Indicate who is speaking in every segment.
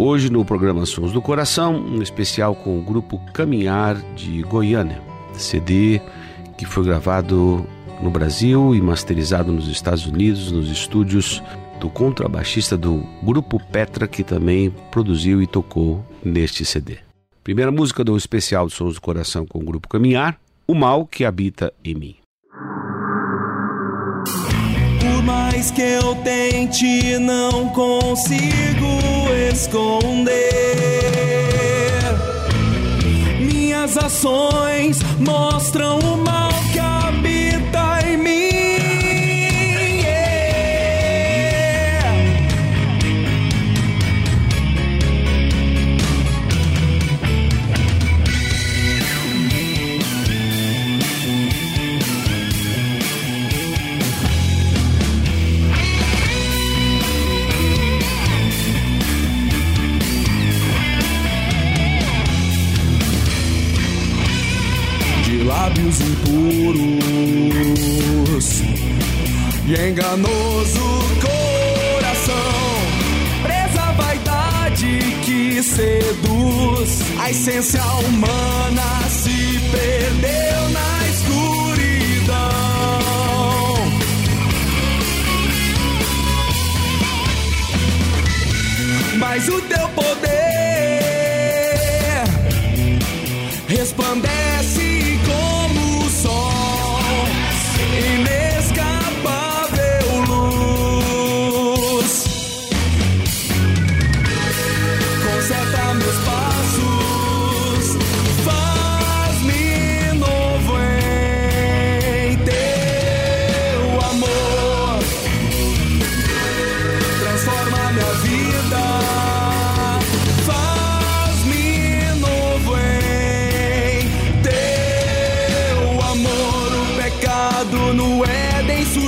Speaker 1: Hoje no programa Sons do Coração, um especial com o grupo Caminhar de Goiânia, CD que foi gravado no Brasil e masterizado nos Estados Unidos, nos estúdios do contrabaixista do grupo Petra, que também produziu e tocou neste CD. Primeira música do especial Sons do Coração com o grupo Caminhar, O Mal que Habita em Mim.
Speaker 2: Mais que eu tente, não consigo esconder. Minhas ações mostram o mal lábios impuros e enganoso coração, presa vaidade que seduz, a essência humana se perdeu na escuridão. Mas o teu poder resplandece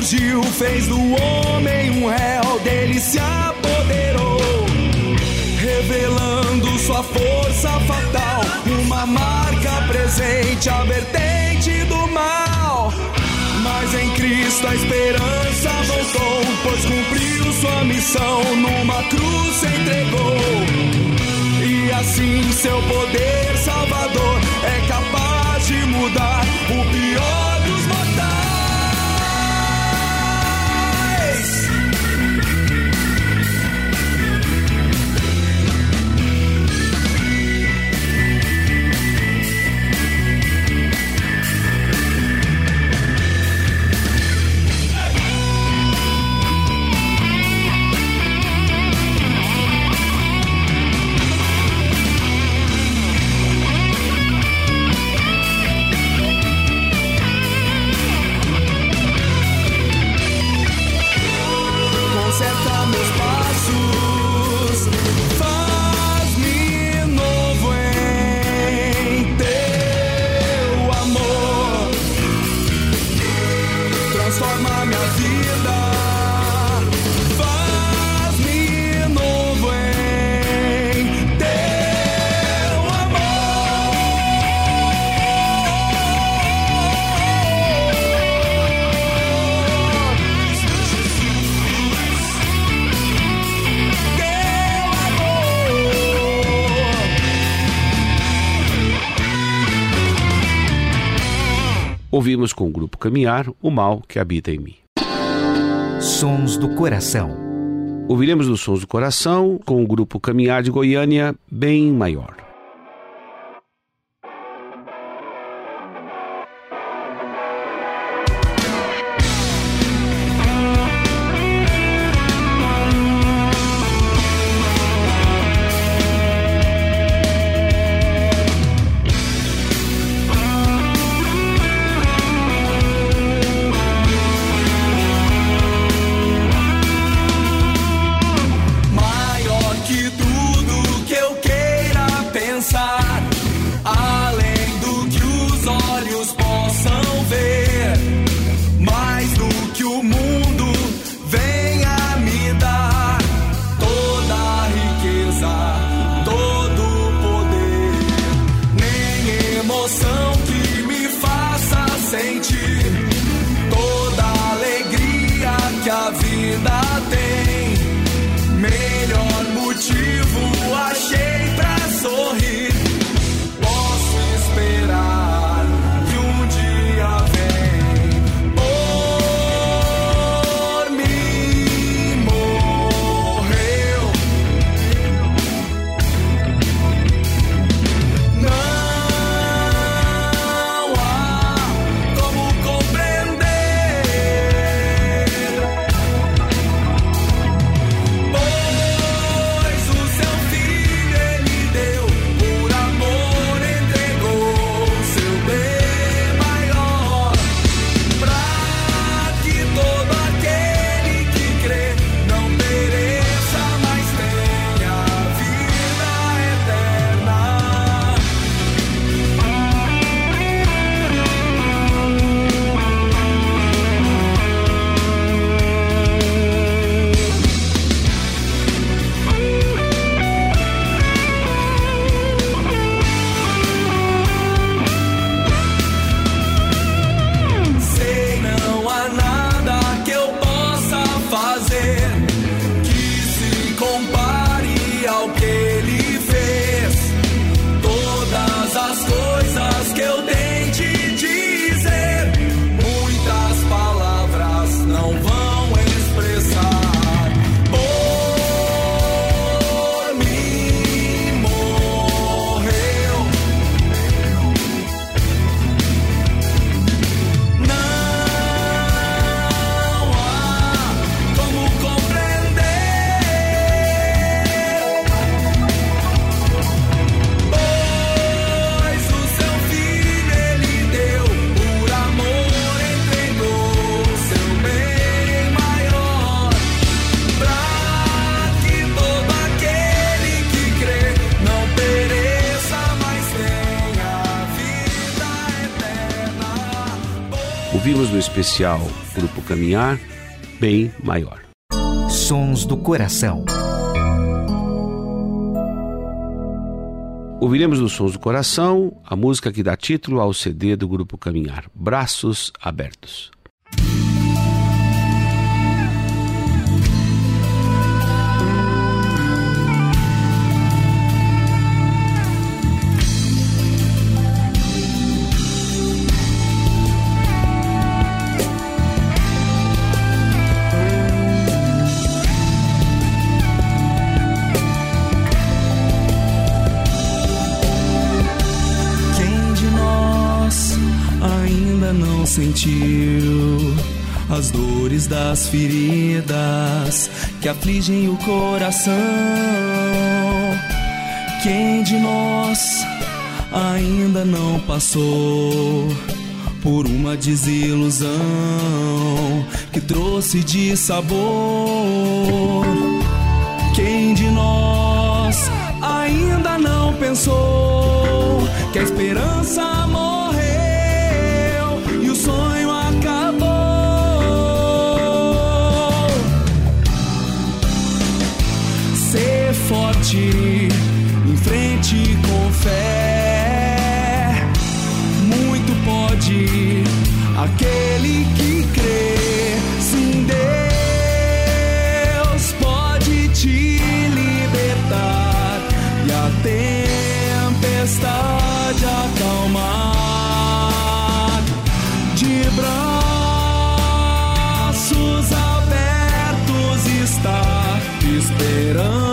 Speaker 2: surgiu, fez do homem um réu, dele se apoderou, revelando sua força fatal. Uma marca presente, a vertente do mal. Mas em Cristo a esperança voltou, pois cumpriu sua missão, numa cruz se entregou. E assim seu poder salvador é capaz de mudar o pior Ouvimos com o grupo Caminhar o mal que habita em mim.
Speaker 3: Sons do coração.
Speaker 2: Ouviremos os Sons do Coração com o grupo Caminhar de Goiânia, bem maior. Especial Grupo Caminhar, bem maior.
Speaker 3: Sons do coração.
Speaker 2: Ouviremos nos Sons do Coração a música que dá título ao CD do Grupo Caminhar, Braços Abertos.
Speaker 4: Sentiu as dores das feridas que afligem o coração. Quem de nós ainda não passou por uma desilusão que trouxe de sabor? Quem de nós ainda não pensou que a esperança morreu? frente,
Speaker 2: em frente com fé. Muito pode aquele que crê. Sim, Deus pode te libertar e a tempestade acalmar. De braços abertos está esperando.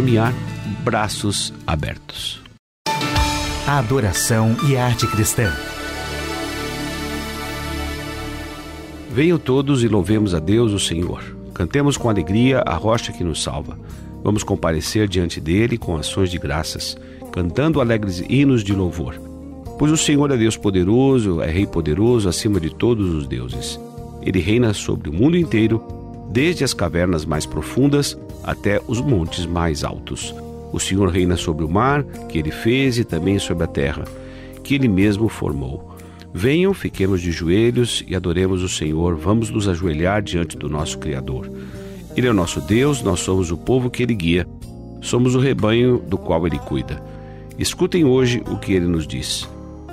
Speaker 1: Caminhar, Braços Abertos.
Speaker 3: A adoração e a arte cristã.
Speaker 1: Venham todos e louvemos a Deus, o Senhor. Cantemos com alegria a rocha que nos salva. Vamos comparecer diante dele com ações de graças, cantando alegres hinos de louvor. Pois o Senhor é Deus poderoso, é Rei poderoso acima de todos os deuses. Ele reina sobre o mundo inteiro, desde as cavernas mais profundas até os montes mais altos. O Senhor reina sobre o mar, que ele fez, e também sobre a terra, que ele mesmo formou. Venham, fiquemos de joelhos e adoremos o Senhor. Vamos nos ajoelhar diante do nosso Criador. Ele é o nosso Deus, nós somos o povo que ele guia. Somos o rebanho do qual ele cuida. Escutem hoje o que ele nos diz.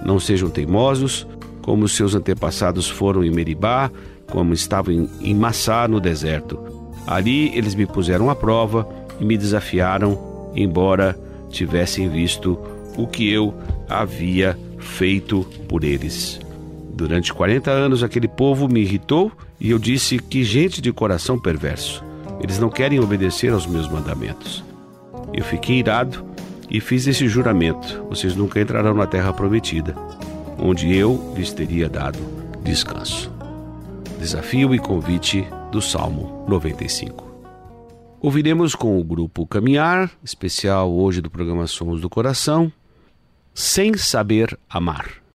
Speaker 1: Não sejam teimosos, como seus antepassados foram em Meribá, como estavam em, em Massá no deserto. Ali eles me puseram à prova e me desafiaram, embora tivessem visto o que eu havia feito por eles. Durante 40 anos aquele povo me irritou e eu disse que gente de coração perverso. Eles não querem obedecer aos meus mandamentos. Eu fiquei irado e fiz esse juramento: vocês nunca entrarão na terra prometida, onde eu lhes teria dado descanso. Desafio e convite do Salmo 95. Ouviremos com o grupo Caminhar, especial hoje do programa Somos do Coração, Sem Saber Amar.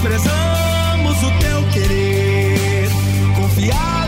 Speaker 1: desprezamos o teu querer.
Speaker 2: Confiar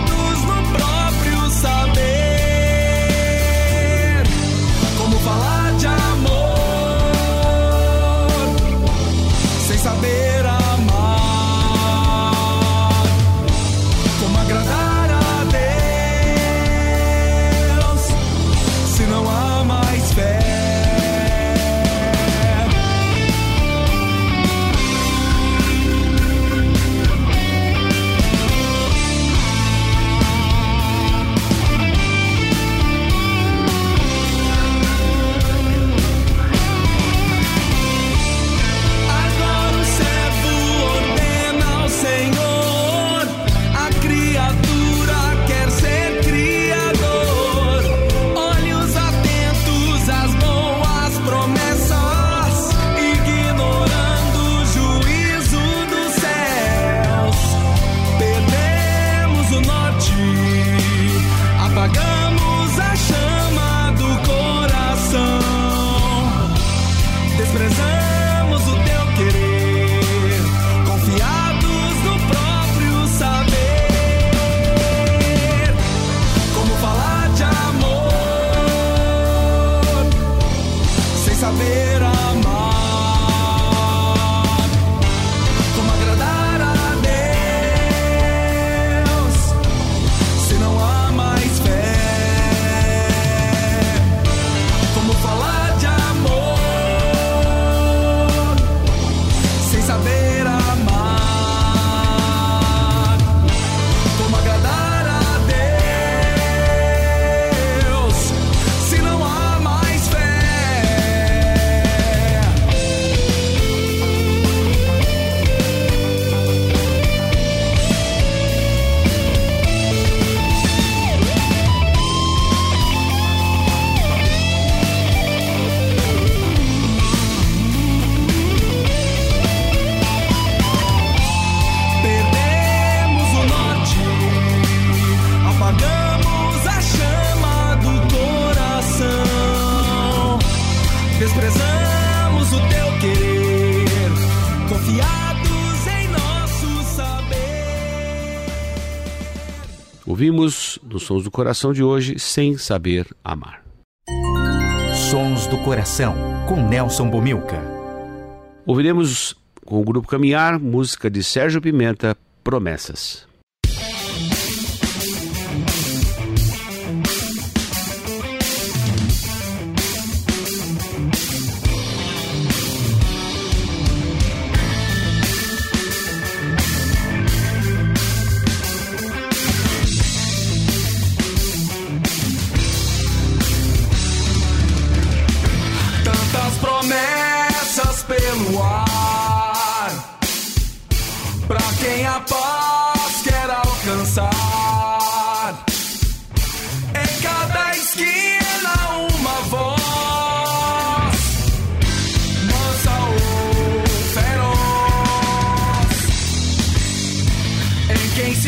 Speaker 2: Ouvimos nos Sons do Coração de hoje Sem Saber Amar.
Speaker 3: Sons do Coração, com Nelson Bomilca.
Speaker 2: Ouviremos com o grupo Caminhar música de Sérgio Pimenta, Promessas.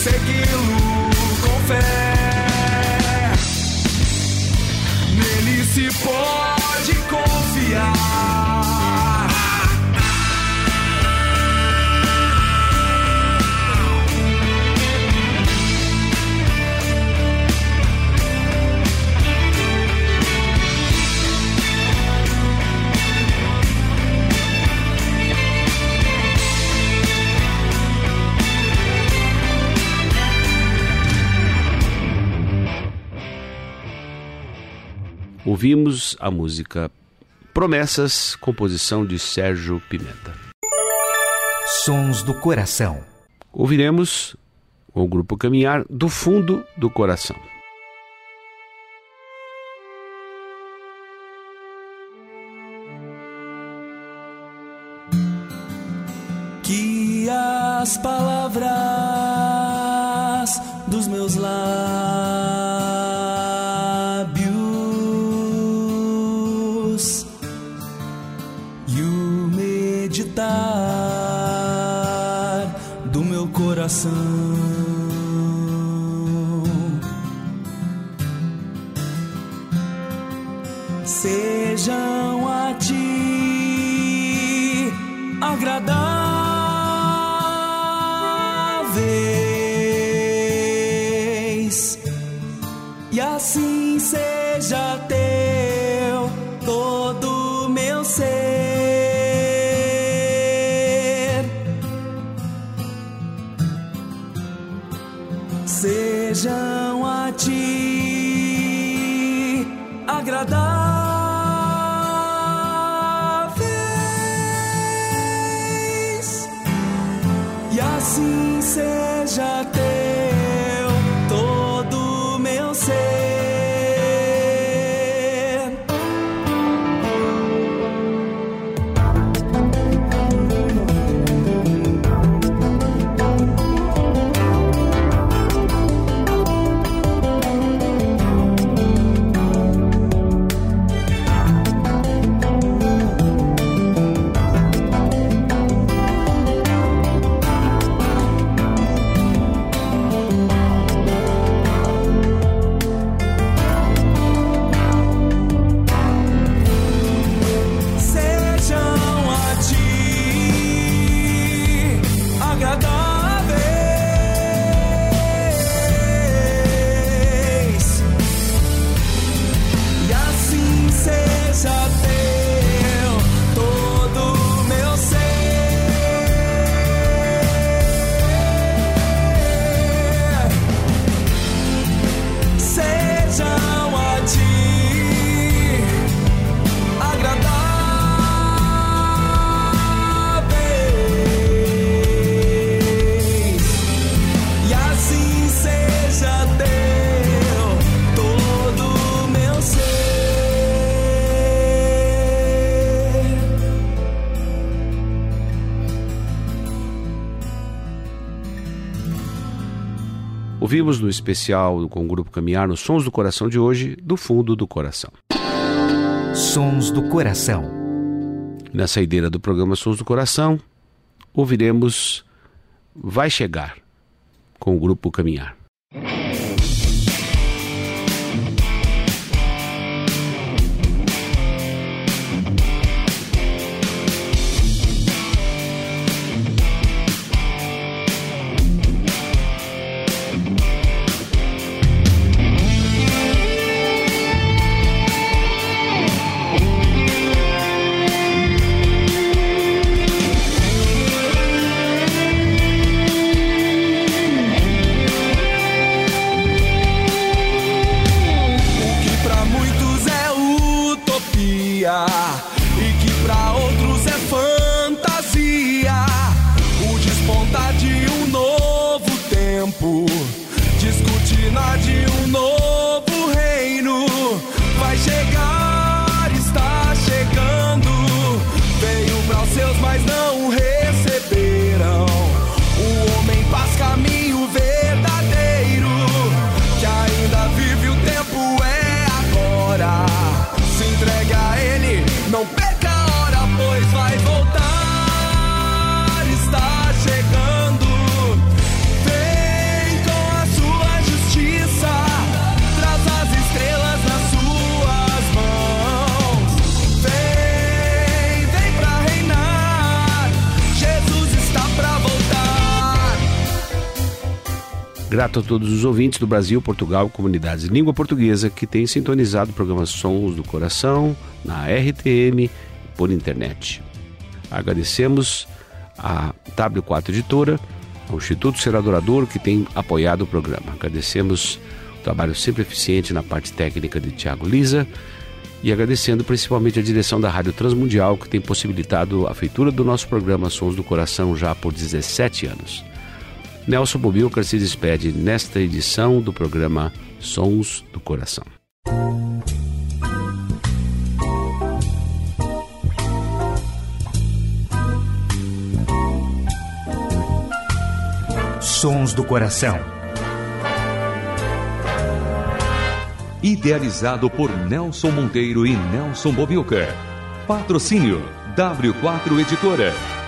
Speaker 5: segui-lo com fé. Nele se pode confiar.
Speaker 1: Ouvimos a música Promessas, composição de Sérgio Pimenta.
Speaker 3: Sons do Coração.
Speaker 1: Ouviremos o grupo Caminhar do fundo do coração.
Speaker 2: Que as palavras meditar do meu coração
Speaker 1: Ouvimos no especial com o grupo Caminhar nos Sons do Coração de hoje, do fundo do coração.
Speaker 3: Sons do Coração.
Speaker 1: Na saideira do programa Sons do Coração, ouviremos Vai Chegar, com o grupo Caminhar.
Speaker 2: Mas não o
Speaker 1: Grato a todos os ouvintes do Brasil, Portugal comunidades de língua portuguesa que têm sintonizado o programa Sons do Coração na RTM por internet. Agradecemos a W4 Editora, ao Instituto Ser Adorador que tem apoiado o programa. Agradecemos o trabalho sempre eficiente na parte técnica de Tiago Lisa e agradecendo principalmente a direção da Rádio Transmundial que tem possibilitado a feitura do nosso programa Sons do Coração já por 17 anos. Nelson Bobilcar se despede nesta edição do programa Sons do Coração.
Speaker 3: Sons do Coração.
Speaker 6: Idealizado por Nelson Monteiro e Nelson Bobilca. Patrocínio W4 Editora.